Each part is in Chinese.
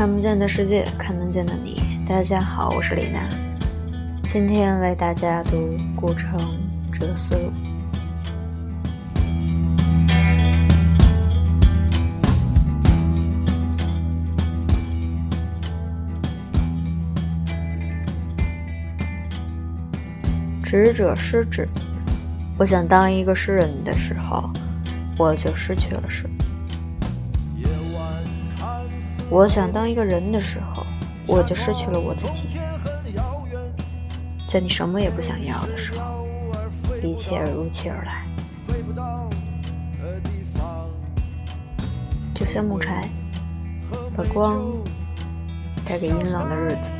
看不见的世界，看得见的你。大家好，我是李娜，今天为大家读《古城哲思录》。执者失之。我想当一个诗人的时候，我就失去了诗。我想当一个人的时候，我就失去了我自己。在你什么也不想要的时候，一切如期而来，就像木柴，把光带给阴冷的日子。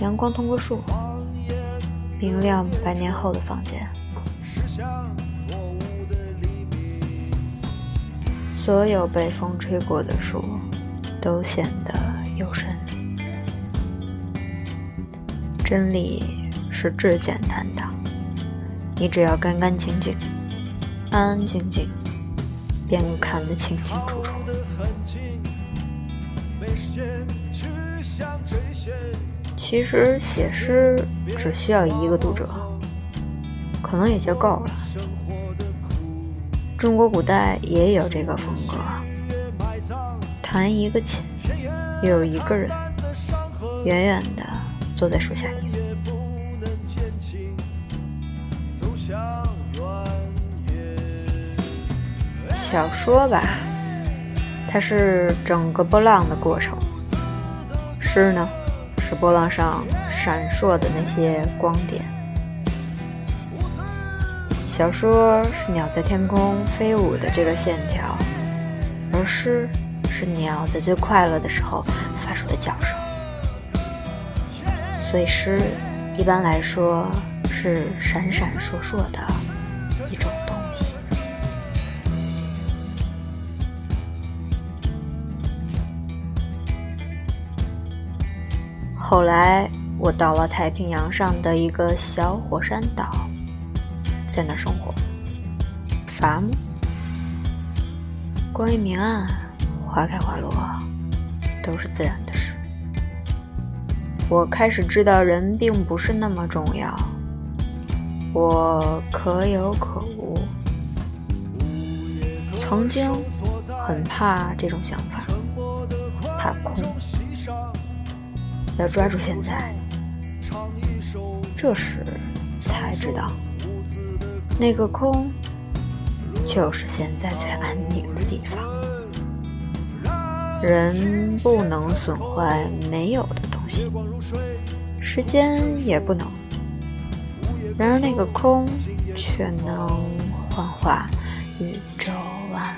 阳光通过树，明亮百年后的房间。所有被风吹过的树，都显得幽深。真理是至简单的，你只要干干净净、安安静静，便看得清清楚楚。其实写诗只需要一个读者，可能也就够了。中国古代也有这个风格，弹一个琴，有一个人远远的坐在树下听。小说吧，它是整个波浪的过程；诗呢，是波浪上闪烁的那些光点。小说是鸟在天空飞舞的这个线条，而诗是鸟在最快乐的时候发出的叫声。所以诗一般来说是闪闪烁烁的一种东西。后来我到了太平洋上的一个小火山岛。在那生活，伐木。关于明暗、花开花落，都是自然的事。我开始知道人并不是那么重要，我可有可无。曾经很怕这种想法，怕空。要抓住现在，这时才知道。那个空，就是现在最安宁的地方。人不能损坏没有的东西，时间也不能。然而那个空，却能幻化宇宙万。